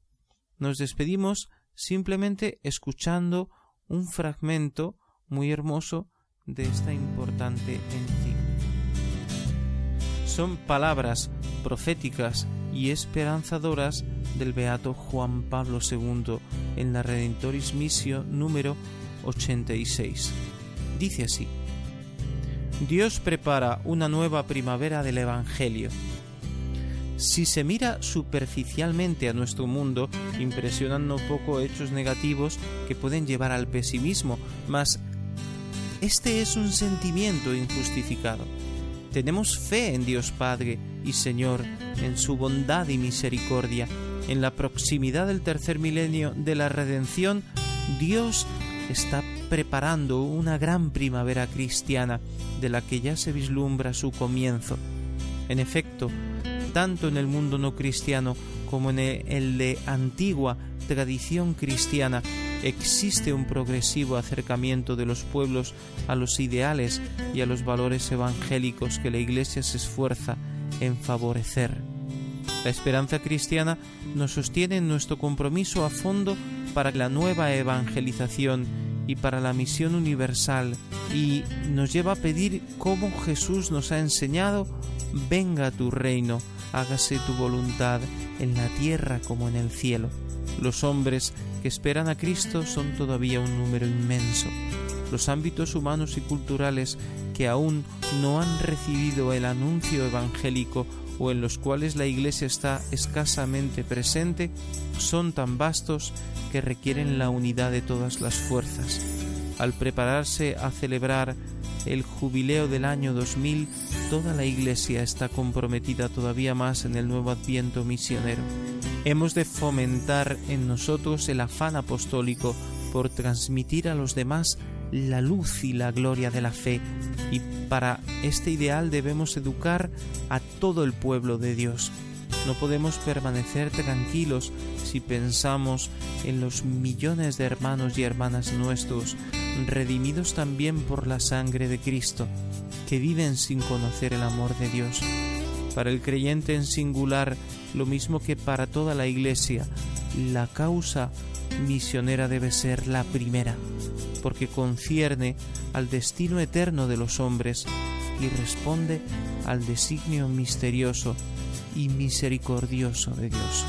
S1: Nos despedimos simplemente escuchando un fragmento muy hermoso de esta importante encíclica. Son palabras proféticas y esperanzadoras del beato Juan Pablo II en la Redentoris Missio número 86. Dice así: Dios prepara una nueva primavera del Evangelio si se mira superficialmente a nuestro mundo, impresionan no poco hechos negativos que pueden llevar al pesimismo, mas este es un sentimiento injustificado. Tenemos fe en Dios Padre y Señor, en su bondad y misericordia. En la proximidad del tercer milenio de la redención, Dios está preparando una gran primavera cristiana de la que ya se vislumbra su comienzo. En efecto, tanto en el mundo no cristiano como en el de antigua tradición cristiana, existe un progresivo acercamiento de los pueblos a los ideales y a los valores evangélicos que la Iglesia se esfuerza en favorecer. La esperanza cristiana nos sostiene en nuestro compromiso a fondo para la nueva evangelización y para la misión universal y nos lleva a pedir como Jesús nos ha enseñado, venga tu reino, hágase tu voluntad en la tierra como en el cielo. Los hombres que esperan a Cristo son todavía un número inmenso. Los ámbitos humanos y culturales que aún no han recibido el anuncio evangélico o en los cuales la Iglesia está escasamente presente son tan vastos que requieren la unidad de todas las fuerzas. Al prepararse a celebrar el jubileo del año 2000, toda la Iglesia está comprometida todavía más en el nuevo adviento misionero. Hemos de fomentar en nosotros el afán apostólico por transmitir a los demás la luz y la gloria de la fe, y para este ideal debemos educar a todo el pueblo de Dios. No podemos permanecer tranquilos si pensamos en los millones de hermanos y hermanas nuestros, redimidos también por la sangre de Cristo, que viven sin conocer el amor de Dios. Para el creyente en singular, lo mismo que para toda la Iglesia, la causa misionera debe ser la primera, porque concierne al destino eterno de los hombres y responde al designio misterioso y misericordioso de Dios.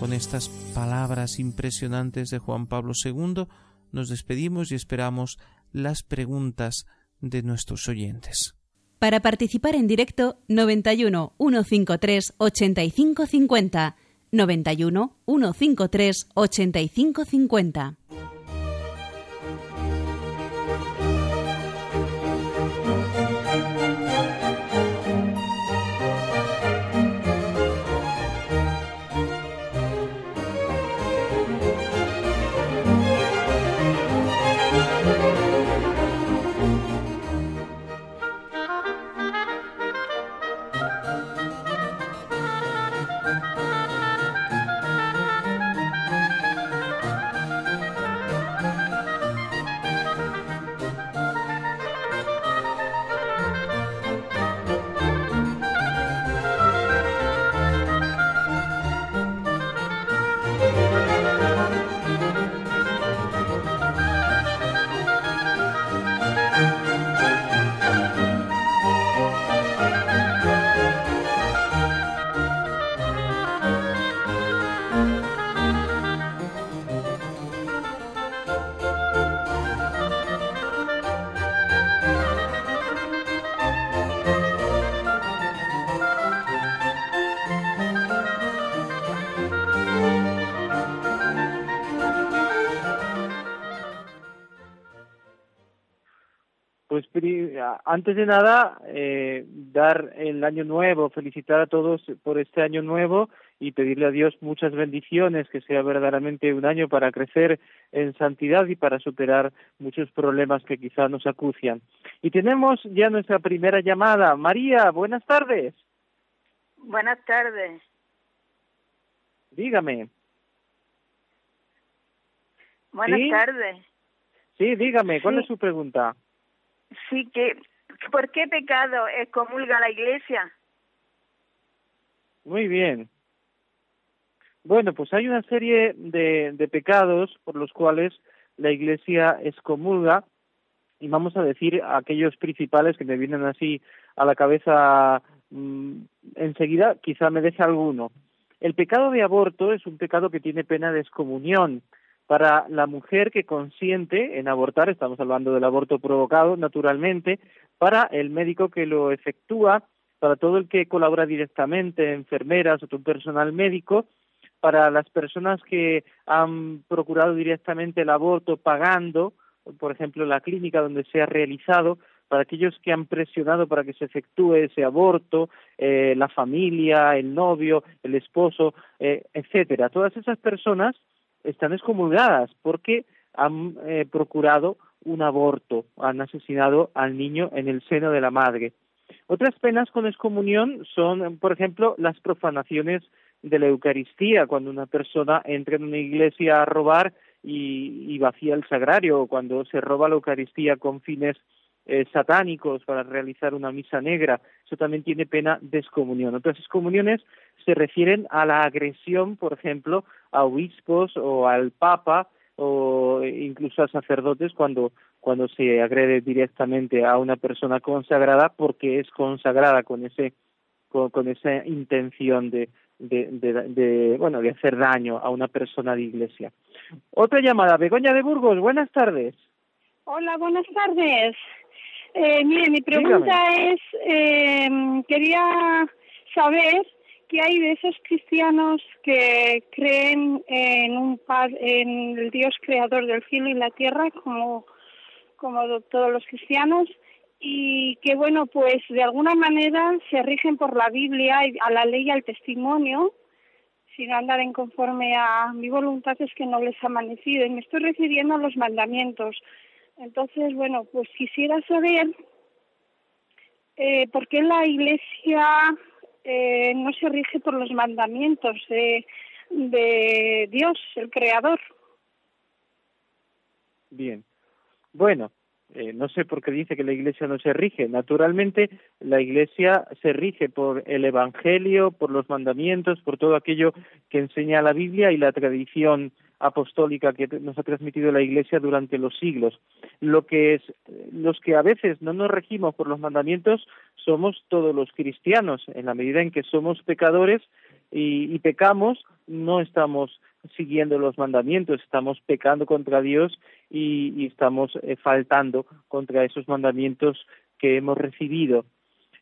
S1: Con estas palabras impresionantes de Juan Pablo II nos despedimos y esperamos las preguntas de nuestros oyentes.
S4: Para participar en directo 91 153 8550 91 153 8550
S1: Antes de nada, eh, dar el año nuevo, felicitar a todos por este año nuevo y pedirle a Dios muchas bendiciones, que sea verdaderamente un año para crecer en santidad y para superar muchos problemas que quizá nos acucian. Y tenemos ya nuestra primera llamada. María, buenas tardes.
S5: Buenas tardes.
S1: Dígame.
S5: Buenas tardes.
S1: Sí, dígame, ¿cuál es su pregunta?
S5: Sí, que ¿Por qué pecado excomulga la Iglesia?
S1: Muy bien. Bueno, pues hay una serie de, de pecados por los cuales la Iglesia excomulga y vamos a decir aquellos principales que me vienen así a la cabeza mm, enseguida, quizá me deje alguno. El pecado de aborto es un pecado que tiene pena de excomunión. Para la mujer que consiente en abortar, estamos hablando del aborto provocado naturalmente, para el médico que lo efectúa, para todo el que colabora directamente, enfermeras o tu personal médico, para las personas que han procurado directamente el aborto pagando, por ejemplo, la clínica donde se ha realizado, para aquellos que han presionado para que se efectúe ese aborto, eh, la familia, el novio, el esposo, eh, etcétera. Todas esas personas están excomulgadas porque han eh, procurado un aborto, han asesinado al niño en el seno de la madre. Otras penas con excomunión son, por ejemplo, las profanaciones de la Eucaristía, cuando una persona entra en una iglesia a robar y, vacía el sagrario, o cuando se roba la Eucaristía con fines eh, satánicos para realizar una misa negra. Eso también tiene pena de excomunión. Otras excomuniones se refieren a la agresión, por ejemplo, a obispos o al Papa o incluso a sacerdotes cuando, cuando se agrede directamente a una persona consagrada porque es consagrada con ese con, con esa intención de, de, de, bueno de hacer daño a una persona de iglesia. Otra llamada, Begoña de Burgos, buenas tardes.
S6: Hola, buenas tardes. Eh, mire, mi pregunta es, eh, quería saber ¿qué hay de esos cristianos que creen en un en el Dios creador del cielo y la tierra como como todos los cristianos y que bueno pues de alguna manera se rigen por la Biblia a la ley y al testimonio sin andar en conforme a mi voluntad es que no les ha amanecido y me estoy refiriendo a los mandamientos entonces bueno pues quisiera saber eh, por qué la Iglesia eh, no se rige por los mandamientos de Dios, el Creador.
S1: Bien. Bueno, eh, no sé por qué dice que la Iglesia no se rige. Naturalmente, la Iglesia se rige por el Evangelio, por los mandamientos, por todo aquello que enseña la Biblia y la tradición apostólica que nos ha transmitido la Iglesia durante los siglos. Lo que es, los que a veces no nos regimos por los mandamientos somos todos los cristianos. En la medida en que somos pecadores y, y pecamos, no estamos siguiendo los mandamientos, estamos pecando contra Dios y, estamos eh, faltando contra esos mandamientos que hemos recibido.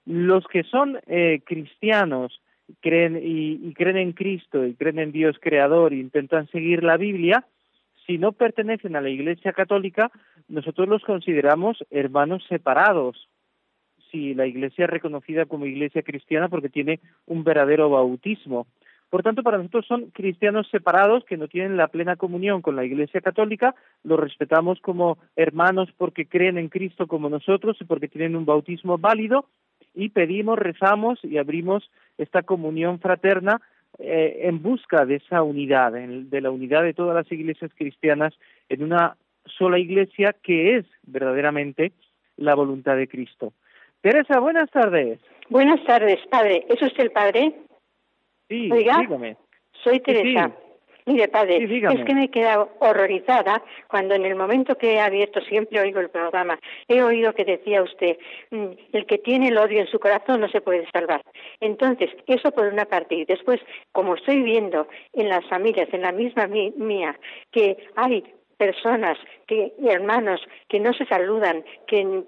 S1: Los que son eh, cristianos creen y, y creen en Cristo y creen en Dios creador e intentan seguir la Biblia, si no pertenecen a la Iglesia Católica, nosotros los consideramos hermanos separados, si la iglesia es reconocida como iglesia cristiana porque tiene un verdadero bautismo. Por tanto, para nosotros son cristianos separados que no tienen la plena comunión con la Iglesia Católica, los respetamos como hermanos porque creen en Cristo como nosotros y porque tienen un bautismo válido y pedimos, rezamos y abrimos esta comunión fraterna eh, en busca de esa unidad, de la unidad de todas las iglesias cristianas en una sola iglesia que es verdaderamente la voluntad de Cristo. Teresa, buenas tardes.
S7: Buenas tardes, padre. ¿Es usted el padre?
S1: Sí, Oiga,
S7: Soy Teresa. Mire, padre, es que me he quedado horrorizada cuando en el momento que he abierto, siempre oigo el programa, he oído que decía usted, mm, el que tiene el odio en su corazón no se puede salvar. Entonces, eso por una parte. Y después, como estoy viendo en las familias, en la misma mía, que hay personas que hermanos que no se saludan, que,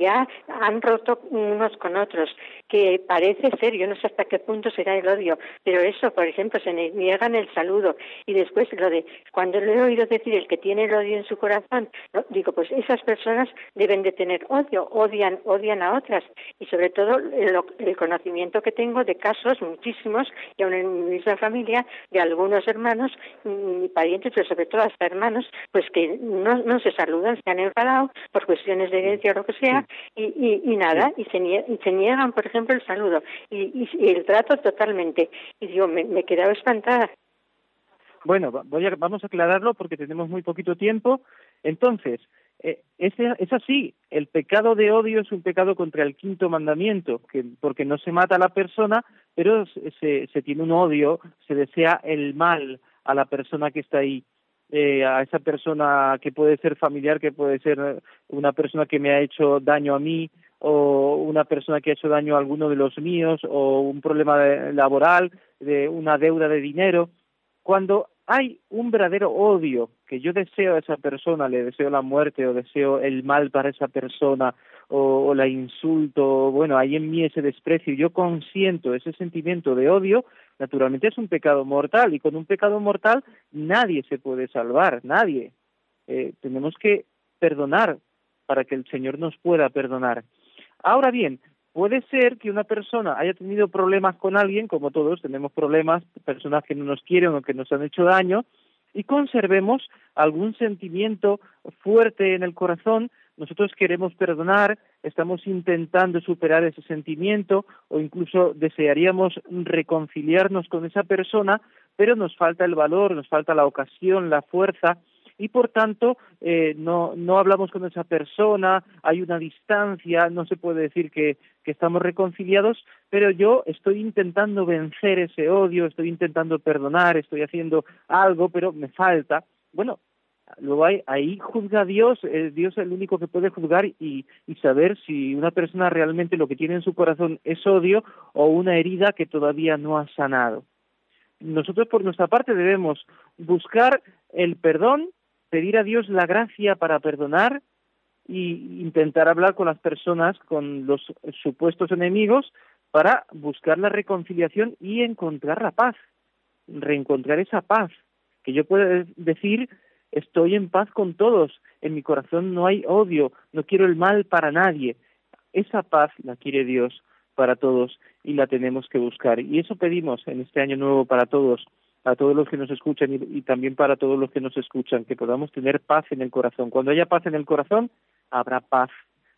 S7: ya han roto unos con otros, que parece ser, yo no sé hasta qué punto será el odio, pero eso, por ejemplo, se niegan el saludo y después lo de cuando le he oído decir el que tiene el odio en su corazón, digo, pues esas personas deben de tener odio, odian, odian a otras y sobre todo el, el conocimiento que tengo de casos muchísimos y aún en mi misma familia de algunos hermanos mm, y parientes, pero sobre todo hasta hermanos, pues que no, no se saludan, se han enfadado por cuestiones de herencia o lo que sea, y, nada, y se, niegan, por ejemplo, el saludo y, el trato totalmente. Y digo, me, he quedado espantada.
S1: Bueno, vamos a aclararlo porque tenemos muy poquito tiempo. Entonces, eh, es, así, el pecado de odio es un pecado contra el quinto mandamiento, que, porque no se mata a la persona, pero se tiene un odio, se desea el mal a la persona que está ahí. Eh, a esa persona que puede ser familiar, que puede ser eh, una persona que me ha hecho daño a mí o una persona que ha hecho daño a alguno de los míos o un problema laboral, de una deuda de dinero. Cuando hay un verdadero odio que yo deseo a esa persona, le deseo la muerte o deseo el mal para esa persona o, o la insulto, bueno, hay en mí ese desprecio, yo consiento ese sentimiento de odio, naturalmente es un pecado mortal y con un pecado mortal nadie se puede salvar, nadie. Eh, tenemos que perdonar para que el Señor nos pueda perdonar. Ahora bien, puede ser que una persona haya tenido problemas con alguien, como todos tenemos problemas, personas que no nos quieren o que nos han hecho daño, y conservemos algún sentimiento fuerte en el corazón nosotros queremos perdonar, estamos intentando superar ese sentimiento o incluso desearíamos reconciliarnos con esa persona, pero nos falta el valor, nos falta la ocasión, la fuerza y por tanto eh, no, no hablamos con esa persona, hay una distancia, no se puede decir que, que estamos reconciliados, pero yo estoy intentando vencer ese odio, estoy intentando perdonar, estoy haciendo algo, pero me falta. Bueno, lo hay, ahí juzga a eh, Dios, es el único que puede juzgar y, y saber si una persona realmente lo que tiene en su corazón es odio o una herida que todavía no ha sanado. Nosotros por nuestra parte debemos buscar el perdón, pedir a Dios la gracia para perdonar y intentar hablar con las personas, con los supuestos enemigos, para buscar la reconciliación y encontrar la paz, reencontrar esa paz, que yo puedo decir estoy en paz con todos, en mi corazón no hay odio, no quiero el mal para nadie. Esa paz la quiere Dios para todos y la tenemos que buscar. Y eso pedimos en este año nuevo para todos, a todos los que nos escuchan y, también para todos los que nos escuchan, que podamos tener paz en el corazón. Cuando haya paz en el corazón, habrá paz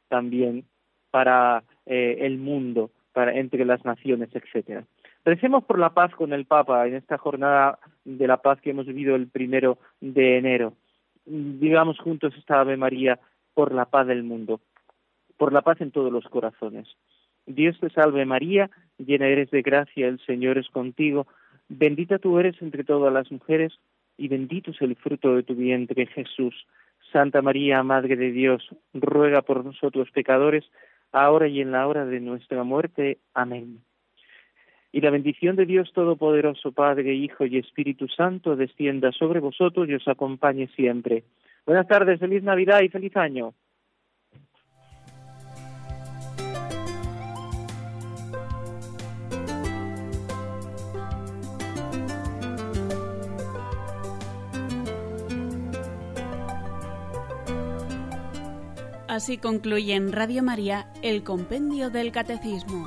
S1: también para eh, el mundo, para entre las naciones, etcétera. Agradecemos por la paz con el Papa en esta jornada de la paz que hemos vivido el primero de enero. Vivamos juntos esta Ave María por la paz del mundo, por la paz en todos los corazones. Dios te salve María, llena eres de gracia, el Señor es contigo, bendita tú eres entre todas las mujeres y bendito es el fruto de tu vientre Jesús. Santa María, Madre de Dios, ruega por nosotros pecadores, ahora y en la hora de nuestra muerte. Amén. Y la bendición de Dios Todopoderoso, Padre, Hijo y Espíritu Santo, descienda sobre vosotros y os acompañe siempre. Buenas tardes, feliz Navidad y feliz año.
S4: Así concluye en Radio María el Compendio del Catecismo